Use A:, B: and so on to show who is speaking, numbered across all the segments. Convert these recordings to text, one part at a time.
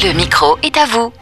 A: Le micro est à vous.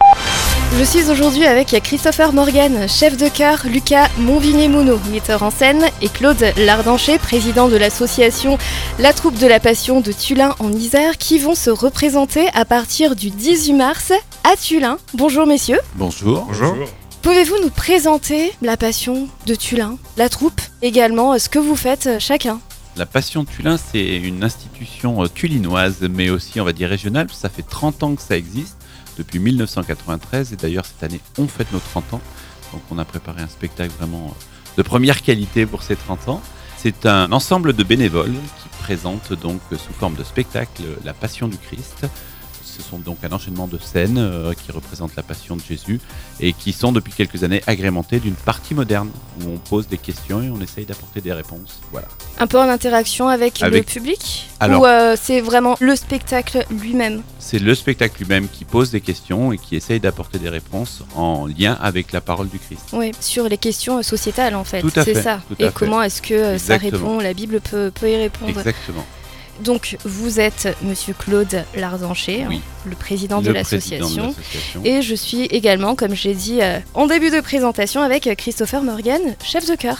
B: Je suis aujourd'hui avec Christopher Morgan, chef de chœur, Lucas Monvigné-Mouno, metteur en scène, et Claude Lardancher, président de l'association La Troupe de la Passion de Tulin en Isère, qui vont se représenter à partir du 18 mars à Tulin. Bonjour messieurs.
C: Bonjour.
D: Bonjour.
B: Pouvez-vous nous présenter la Passion de Tulin, la troupe, également ce que vous faites chacun?
C: La Passion de Tulin, c'est une institution euh, tulinoise, mais aussi, on va dire, régionale. Ça fait 30 ans que ça existe, depuis 1993. Et d'ailleurs, cette année, on fête nos 30 ans. Donc, on a préparé un spectacle vraiment euh, de première qualité pour ces 30 ans. C'est un ensemble de bénévoles qui présentent donc euh, sous forme de spectacle la Passion du Christ. Ce sont donc un enchaînement de scènes euh, qui représentent la passion de Jésus et qui sont depuis quelques années agrémentées d'une partie moderne où on pose des questions et on essaye d'apporter des réponses. Voilà.
B: Un peu en interaction avec, le public
C: Alors-
B: Ou euh, c'est vraiment le spectacle lui-même?
C: C'est le spectacle lui-même qui pose des questions et qui essaye d'apporter des réponses en lien avec la parole du Christ.
B: Oui, sur les questions sociétales en fait.
C: Tout à
B: c'est
C: fait,
B: ça.
C: tout à
B: Et
C: fait.
B: comment est-ce que euh, ça répond La Bible peut, peut y répondre.
C: Exactement.
B: Donc vous êtes Monsieur Claude Lardancher,
C: Oui.
B: hein, le président de
C: Le de
B: l'association. Et je suis également, comme j'ai dit euh, en début de présentation, avec Christopher Morgan, chef de chœur.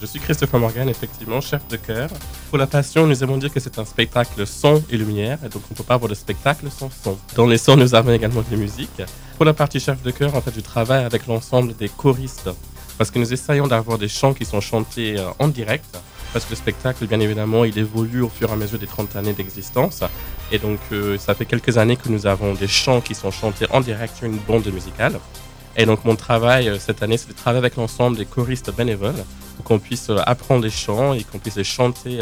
D: Je suis Christopher Morgan, effectivement, chef de chœur. Pour la passion, nous aimons dire que c'est un spectacle son et lumière, et donc on ne peut pas avoir de spectacle sans son. Dans les sons, nous avons également des musiques. Pour la partie chef de chœur, en fait, je travaille avec l'ensemble des choristes, parce que nous essayons d'avoir des chants qui sont chantés euh, en direct, parce que le spectacle, bien évidemment, il évolue au fur et à mesure des 30 années d'existence. Et donc, euh, ça fait quelques années que nous avons des chants qui sont chantés en direct sur une bande musicale. Et donc, mon travail euh, cette année, c'est de travailler avec l'ensemble des choristes bénévoles pour qu'on puisse euh, apprendre les chants et qu'on puisse les chanter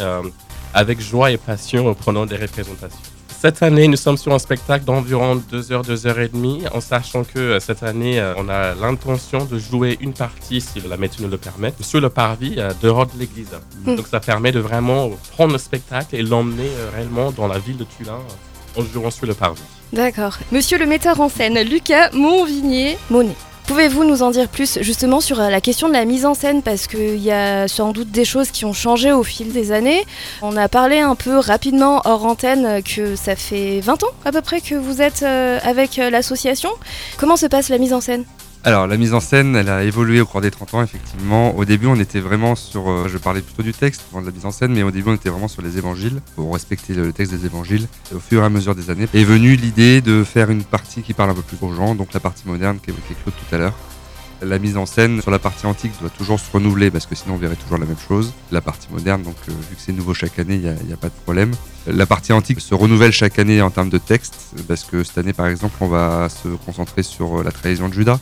D: avec joie et passion en prenant des représentations. Cette année, nous sommes sur un spectacle d'environ 2 heures, 2 heures et demie, en sachant que euh, cette année, euh, on a l'intention de jouer une partie, si la météo nous le permet, sur le parvis euh, dehors de l'église.
B: Mm.
D: Donc ça permet de vraiment prendre le spectacle et l'emmener réellement dans la ville de Tulin en jouant sur le parvis.
B: D'accord. Monsieur le metteur en scène, Lucas Monvigné-Monet. Pouvez-vous nous en dire plus justement sur euh, la question de la mise en scène? Parce qu'il y a sans doute des choses qui ont changé au fil des années. On a parlé un peu rapidement hors antenne que ça fait 20 ans à peu près que vous êtes euh, avec euh, l'association. Comment se passe la mise en scène?
E: Alors, la mise en scène, elle a évolué au cours des 30 ans, effectivement. Au début, on était vraiment sur. euh, je parlais plutôt du texte avant de la mise en scène, mais au début, on était vraiment sur les évangiles, pour respecter le texte des évangiles. Au fur et à mesure des années, est venue l'idée de faire une partie qui parle un peu plus aux gens, donc la partie moderne qu'évoquait Claude tout à l'heure. La mise en scène sur la partie antique doit toujours se renouveler parce que sinon on verrait toujours la même chose. La partie moderne, donc euh, vu que c'est nouveau chaque année, il n'y a, a pas de problème. La partie antique se renouvelle chaque année en termes de texte parce que cette année, par exemple, on va se concentrer sur euh, la trahison de Judas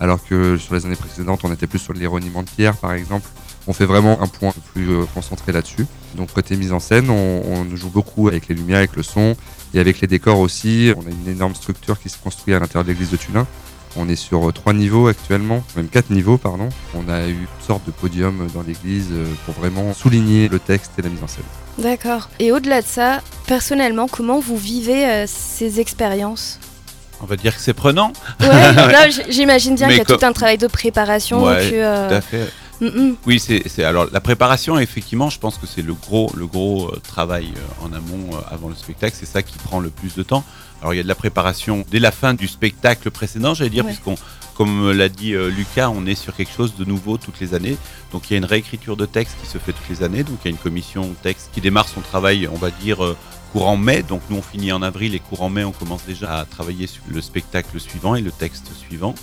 E: alors que sur les années précédentes, on était plus sur l'ironiement de Pierre, par exemple. On fait vraiment un point plus euh, concentré là-dessus. Donc côté mise en scène, on, on joue beaucoup avec les lumières, avec le son et avec les décors aussi. On a une énorme structure qui se construit à l'intérieur de l'église de Tulin. On est sur euh, trois niveaux actuellement, même quatre niveaux, pardon. On a eu une sorte de podium dans l'église euh, pour vraiment souligner le texte et la mise en scène.
B: D'accord. Et au-delà de ça, personnellement, comment vous vivez ces expériences?
C: On va dire que c'est prenant.
B: Ouais, j'imagine bien qu'il y a
C: comme-
B: tout un travail de préparation.
C: Ouais,
B: que, euh,
C: Tout à fait.
B: mm, mm.
C: Oui, c'est alors la préparation. Effectivement, je pense que c'est le gros le gros euh, travail euh, en amont euh, avant le spectacle. C'est ça qui prend le plus de temps. Alors il y a de la préparation dès la fin du spectacle précédent, j'allais dire,
B: Ouais.
C: puisqu'on comme l'a dit Lucas, on est sur quelque chose de nouveau toutes les années. Donc il y a une réécriture de texte qui se fait toutes les années. Donc il y a une commission texte qui démarre son travail, on va dire. Courant mai, donc nous on finit en avril et courant mai on commence déjà à travailler sur le spectacle suivant et le texte suivant.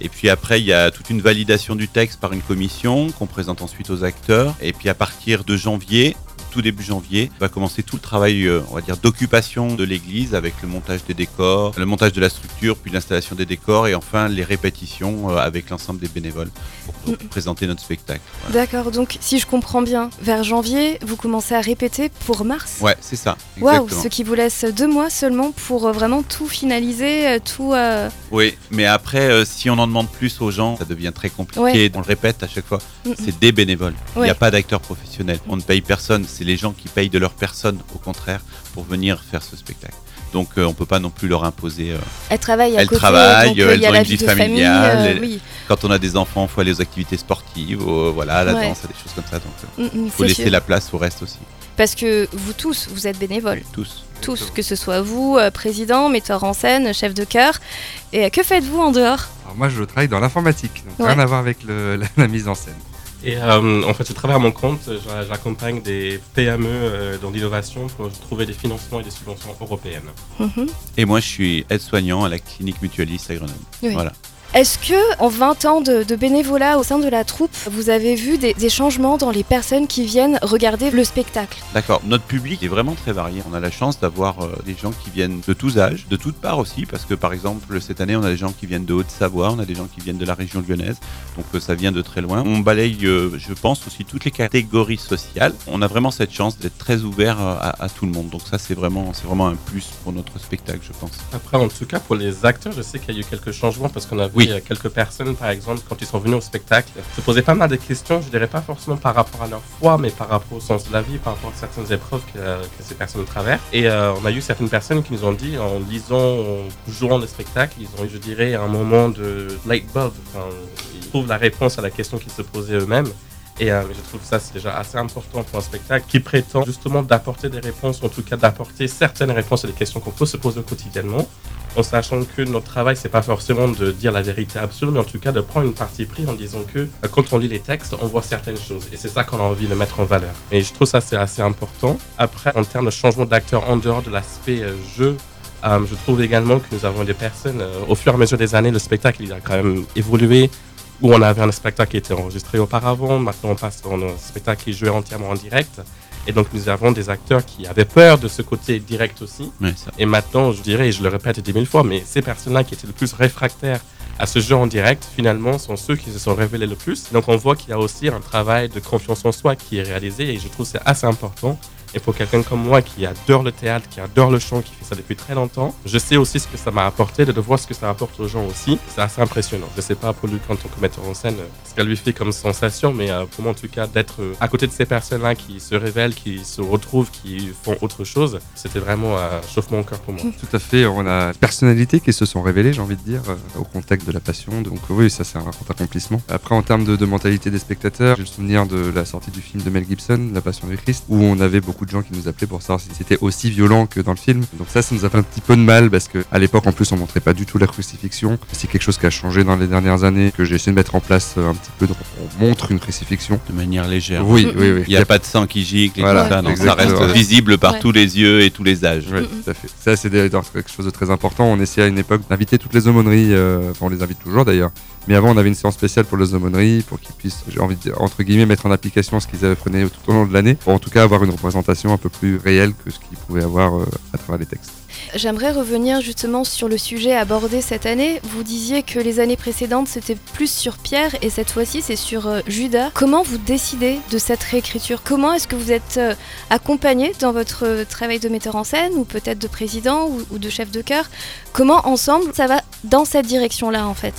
C: Et puis après, il y a toute une validation du texte par une commission qu'on présente ensuite aux acteurs. Et puis à partir de janvier, tout début janvier, va commencer tout le travail, euh, on va dire, d'occupation de l'église avec le montage des décors, le montage de la structure, puis l'installation des décors et enfin les répétitions euh, avec l'ensemble des bénévoles pour, pour présenter notre spectacle. Voilà.
B: D'accord, donc si je comprends bien, vers janvier, vous commencez à répéter pour mars?
C: Ouais, c'est ça.
B: Waouh, ce qui vous laisse deux mois seulement pour euh, vraiment tout finaliser, tout. euh,
C: Oui, mais après, euh, si on en demande plus aux gens, ça devient très compliqué.
B: Ouais.
C: On le répète à chaque fois,
B: Mm, mm.
C: c'est des bénévoles. Il n'y a pas d'acteurs professionnels. On ne paye personne. C'est les gens qui payent de leur personne, au contraire, pour venir faire ce spectacle. Donc euh, on peut pas non plus leur imposer. euh,
B: Elle travaille à
C: Elles
B: côté,
C: travaillent,
B: donc, euh, il y a
C: elles ont
B: la
C: une
B: vie
C: vie
B: de famille.
C: familiale,
B: euh,
C: elles-
B: oui,
C: quand on a des enfants, il faut aller aux activités sportives, voilà, à la
B: Ouais.
C: danse, à des choses comme ça. Donc euh,
B: Mm, mm,
C: il faut laisser
B: sûr.
C: la place au reste aussi.
B: Parce que vous tous, vous êtes bénévoles.
C: Tous.
B: tous, que ce soit vous, euh, président, metteur en scène, chef de chœur. Et euh, que faites-vous en dehors?
E: Alors moi, je travaille dans l'informatique, donc
B: Ouais.
E: rien à voir avec le- la, la mise en scène.
D: Et euh, en fait, à mon compte. J'a- J'accompagne des PME euh, dans l'innovation pour trouver des financements et des subventions européennes.
B: Mhm.
C: Et moi, je suis aide-soignant à la clinique mutualiste à Grenoble.
B: Oui.
C: Voilà.
B: Est-ce que, en 20 ans de, de bénévolat au sein de la troupe, vous avez vu des, des changements dans les personnes qui viennent regarder le spectacle?
C: D'accord. Notre public est vraiment très varié. On a la chance d'avoir euh, des gens qui viennent de tous âges, de toutes parts aussi, parce que par exemple cette année on a des gens qui viennent de Haute-Savoie, on a des gens qui viennent de la région lyonnaise, donc euh, ça vient de très loin. On balaye, euh, je pense aussi toutes les catégories sociales. On a vraiment cette chance d'être très ouvert euh, à, à tout le monde. Donc ça c'est vraiment, c'est vraiment un plus pour notre spectacle, je pense.
D: Après, en tout cas, pour les acteurs, je sais qu'il y a eu quelques changements parce qu'on avait
C: Oui.
D: Quelques personnes, par exemple, quand ils sont venus au spectacle, se posaient pas mal de questions, je dirais pas forcément par rapport à leur foi, mais par rapport au sens de la vie, par rapport à certaines épreuves que, ces personnes traversent. Et euh, on a eu certaines personnes qui nous ont dit, en lisant, en jouant le spectacle, ils ont eu, je dirais, un moment de light bulb. Enfin, ils trouvent la réponse à la question qu'ils se posaient eux-mêmes. Et euh, je trouve ça, c'est déjà assez important pour un spectacle qui prétend justement d'apporter des réponses, en tout cas d'apporter certaines réponses à des questions qu'on peut se poser quotidiennement, en sachant que notre travail, c'est pas forcément de dire la vérité absolue, mais en tout cas de prendre une partie prise en disant que euh, quand on lit les textes, on voit certaines choses. Et c'est ça qu'on a envie de mettre en valeur. Et je trouve ça, c'est assez important. Après, en termes de changement d'acteur en dehors de l'aspect euh, jeu, euh, je trouve également que nous avons des personnes, au fur et à mesure des années, le spectacle il a quand même évolué. Où on avait un spectacle qui était enregistré auparavant, maintenant on passe dans un spectacle qui est joué entièrement en direct. Et donc nous avons des acteurs qui avaient peur de ce côté direct aussi. Et maintenant, je dirais, et je le répète dix mille fois, mais ces personnes-là qui étaient le plus réfractaires à ce jeu en direct, finalement, sont ceux qui se sont révélés le plus. Donc on voit qu'il y a aussi un travail de confiance en soi qui est réalisé et je trouve que c'est assez important. Et pour quelqu'un comme moi qui adore le théâtre, qui adore le chant, qui fait ça depuis très longtemps, je sais aussi ce que ça m'a apporté, de voir ce que ça apporte aux gens aussi. C'est assez impressionnant. Je sais pas pour lui, quand on metteur en scène, euh, ce qu'elle lui fait comme sensation, mais euh, pour moi en tout cas, d'être euh, à côté de ces personnes-là qui se révèlent, qui se retrouvent, qui font autre chose, c'était vraiment un chauffement au cœur pour moi.
E: Tout à fait, on a des personnalités qui se sont révélées, j'ai envie de dire, au contact de la passion. Donc oui, ça c'est un grand accomplissement. Après, en termes de, de mentalité des spectateurs, j'ai le souvenir de la sortie du film de Mel Gibson, La Passion du Christ, où on avait beaucoup de gens qui nous appelaient pour savoir si c'était aussi violent que dans le film. Donc ça, ça nous a fait un petit peu de mal parce que à l'époque, en plus, on montrait pas du tout la crucifixion. C'est quelque chose qui a changé dans les dernières années, que j'ai essayé de mettre en place euh, un petit peu. Donc, on montre une crucifixion.
C: De manière légère.
E: Oui, oui, oui.
C: Il n'y a pas de sang qui gicle et
E: Voilà,
C: tout ça, donc ça reste visible par
B: Ouais.
C: tous les yeux et tous les âges.
E: Ouais, tout à fait. Ça, c'est quelque chose de très important. On essayait à une époque d'inviter toutes les aumôneries, euh, enfin, on les invite toujours d'ailleurs. Mais avant, on avait une séance spéciale pour les aumôneries, pour qu'ils puissent, j'ai envie de dire, entre guillemets, mettre en application ce qu'ils apprenaient tout au long de l'année, pour en tout cas avoir une représentation un peu plus réelle que ce qu'ils pouvaient avoir euh, à travers les textes.
B: J'aimerais revenir justement sur le sujet abordé cette année. Vous disiez que les années précédentes c'était plus sur Pierre et cette fois-ci c'est sur euh, Judas. Comment vous décidez de cette réécriture? Comment est-ce que vous êtes euh, accompagné dans votre travail de metteur en scène ou peut-être de président ou, ou de chef de chœur? Comment ensemble ça va dans cette direction-là en fait?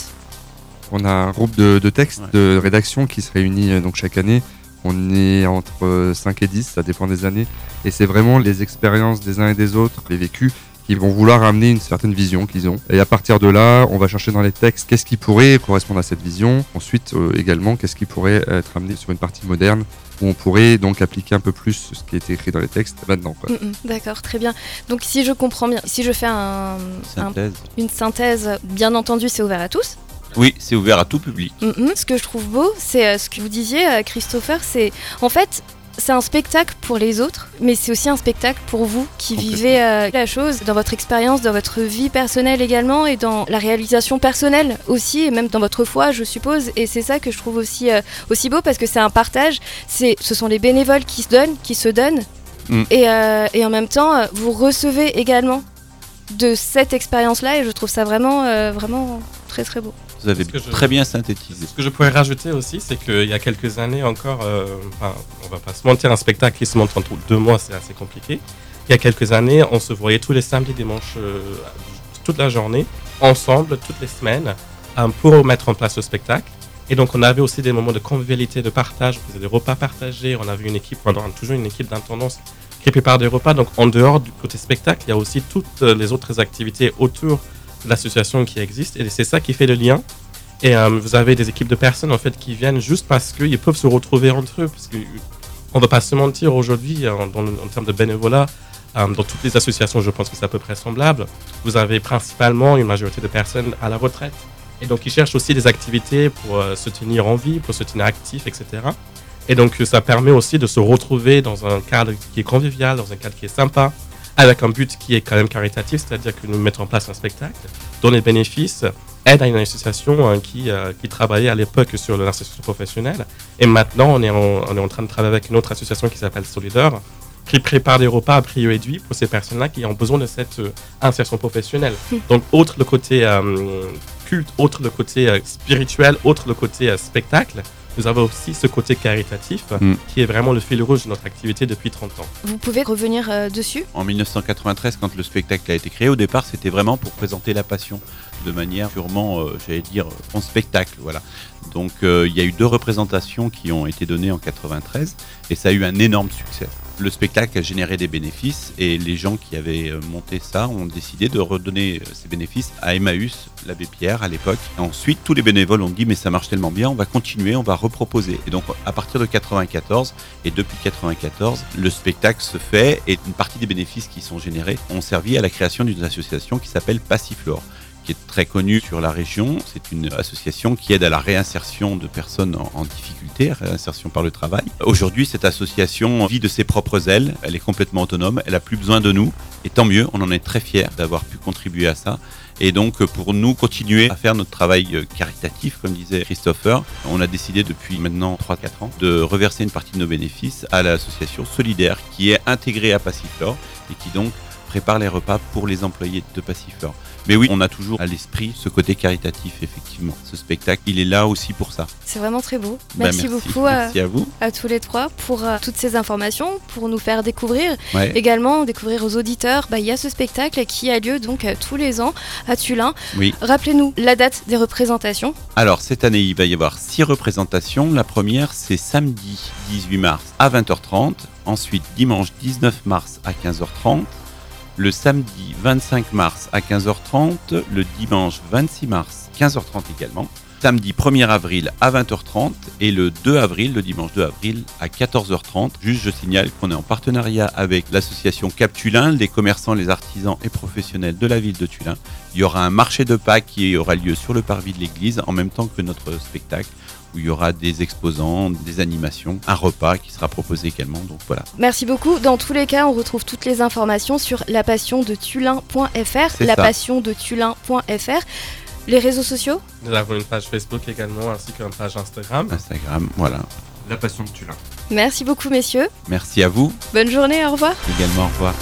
E: On a un groupe de, de textes,
C: Ouais.
E: de rédaction qui se réunit donc chaque année. On est entre euh, 5 et 10, ça dépend des années. Et c'est vraiment les expériences des uns et des autres, les vécus, qui vont vouloir amener une certaine vision qu'ils ont. Et à partir de là, on va chercher dans les textes qu'est-ce qui pourrait correspondre à cette vision. Ensuite, euh, également, qu'est-ce qui pourrait être amené sur une partie moderne où on pourrait donc appliquer un peu plus ce qui est écrit dans les textes maintenant. quoi.
B: Mm, mm, D'accord, très bien. Donc si je comprends bien, si je fais un- un-
C: Synthèse.
B: une synthèse, bien entendu c'est ouvert à tous.
C: Oui, c'est ouvert à tout public.
B: Mhm. Ce que je trouve beau, c'est euh, ce que vous disiez, euh, Christopher, c'est en fait. C'est un spectacle pour les autres, mais c'est aussi un spectacle pour vous qui vivez euh, la chose dans votre expérience, dans votre vie personnelle également, et dans la réalisation personnelle aussi, et même dans votre foi, je suppose. Et c'est ça que je trouve aussi, euh, aussi beau parce que c'est un partage. C'est, ce sont les bénévoles qui se donnent, qui se donnent,
C: Mm.
B: et, euh, et en même temps, vous recevez également de cette expérience-là, et je trouve ça vraiment, vraiment très très beau.
C: Vous avez
D: je-
C: très bien synthétisé.
D: Ce que je pourrais rajouter aussi, c'est qu'il y a quelques années encore, euh, enfin, on va pas se mentir, un spectacle qui se monte en deux mois, c'est assez compliqué. Il y a quelques années, on se voyait tous les samedis, dimanches, euh, toute la journée, ensemble, toutes les semaines, euh, pour mettre en place le spectacle. Et donc, on avait aussi des moments de convivialité, de partage. On faisait des repas partagés. On avait une équipe, pendant toujours une équipe d'intendance qui prépare des repas. Donc, en dehors du côté spectacle, il y a aussi toutes euh, les autres activités autour l'association qui existe. Et c'est ça qui fait le lien. Et euh, vous avez des équipes de personnes en fait qui viennent juste parce qu'ils peuvent se retrouver entre eux. Parce que on va pas se mentir aujourd'hui, en, dans le- en termes de bénévolat, Euh, dans toutes les associations, je pense que c'est à peu près semblable. Vous avez principalement une majorité de personnes à la retraite. Et donc, ils cherchent aussi des activités pour euh, se tenir en vie, pour se tenir actif, etc. Et donc, ça permet aussi de se retrouver dans un cadre qui est convivial, dans un cadre qui est sympa, avec un but qui est quand même caritatif, c'est-à-dire que nous mettons en place un spectacle dont les bénéfices aident à une association hein, qui, euh, qui travaillait à l'époque sur l'insertion professionnelle. Et maintenant, on est, en, on est en train de travailler avec une autre association qui s'appelle Solidar, qui prépare des repas à prix réduit pour ces personnes-là qui ont besoin de cette euh, insertion professionnelle. Donc, autre le côté euh, culte, autre le côté spirituel, autre le côté spectacle, nous avons aussi ce côté caritatif
C: Mm.
D: qui est vraiment le fil rouge de notre activité depuis 30 ans.
B: Vous pouvez revenir euh, dessus?
C: En 1993, quand le spectacle a été créé, au départ, c'était vraiment pour présenter la passion de manière purement, euh, j'allais dire, en spectacle. Voilà. Donc, euh, il y a eu deux représentations qui ont été données en 93 et ça a eu un énorme succès. Le spectacle a généré des bénéfices et les gens qui avaient euh, monté ça ont décidé de redonner euh, ces bénéfices à Emmaüs, l'abbé Pierre à l'époque. Ensuite, tous les bénévoles ont dit mais ça marche tellement bien, on va continuer, on va reproposer. Et donc, à partir de 94 et depuis 94, le spectacle se fait et une partie des bénéfices qui sont générés ont servi à la création d'une association qui s'appelle Passiflore est très connue sur la région. C'est une association qui aide à la réinsertion de personnes en, en difficulté, réinsertion par le travail. Aujourd'hui, cette association vit de ses propres ailes. Elle est complètement autonome. Elle a plus besoin de nous. Et tant mieux, on en est très fiers d'avoir pu contribuer à ça. Et donc, pour nous continuer à faire notre travail euh, caritatif, comme disait Christopher, on a décidé depuis maintenant 3-4 ans de reverser une partie de nos bénéfices à l'association Solidaire qui est intégrée à Passiflore et qui donc prépare les repas pour les employés de Passiflore. Mais oui, on a toujours à l'esprit ce côté caritatif, effectivement. Ce spectacle, il est là aussi pour ça.
B: C'est vraiment très beau.
C: Bah,
B: Merci, beaucoup à,
C: Merci à vous.
B: à tous les trois pour euh, toutes ces informations, pour nous faire découvrir.
C: Ouais.
B: Également, découvrir aux auditeurs, bah, il y a ce spectacle qui a lieu donc euh, tous les ans à Tulin.
C: Oui.
B: Rappelez-nous la date des représentations.
C: Alors, cette année, il va y avoir six représentations. La première, c'est samedi 18 mars à 20h30. Ensuite, dimanche 19 mars à 15h30. Le samedi 25 mars à 15h30. Le dimanche 26 mars, 15h30 également. Samedi 1er avril à 20h30 et le 2 avril, le dimanche 2 avril à 14h30. Juste, je signale qu'on est en partenariat avec l'association Cap Tulin, les commerçants, les artisans et professionnels de la ville de Tulin. Il y aura un marché de Pâques qui aura lieu sur le parvis de l'église en même temps que notre spectacle où il y aura des exposants, des animations, un repas qui sera proposé également. Donc voilà.
B: Merci beaucoup. Dans tous les cas, on retrouve toutes les informations sur lapassiondeTulin.fr, lapassiondeTulin.fr. Les réseaux sociaux?
D: Nous avons une page Facebook également ainsi qu'une page Instagram.
C: Instagram, voilà.
E: La passion de Tulin.
B: Merci beaucoup, messieurs.
C: Merci à vous
B: Bonne journée, au revoir.
C: également. Au revoir.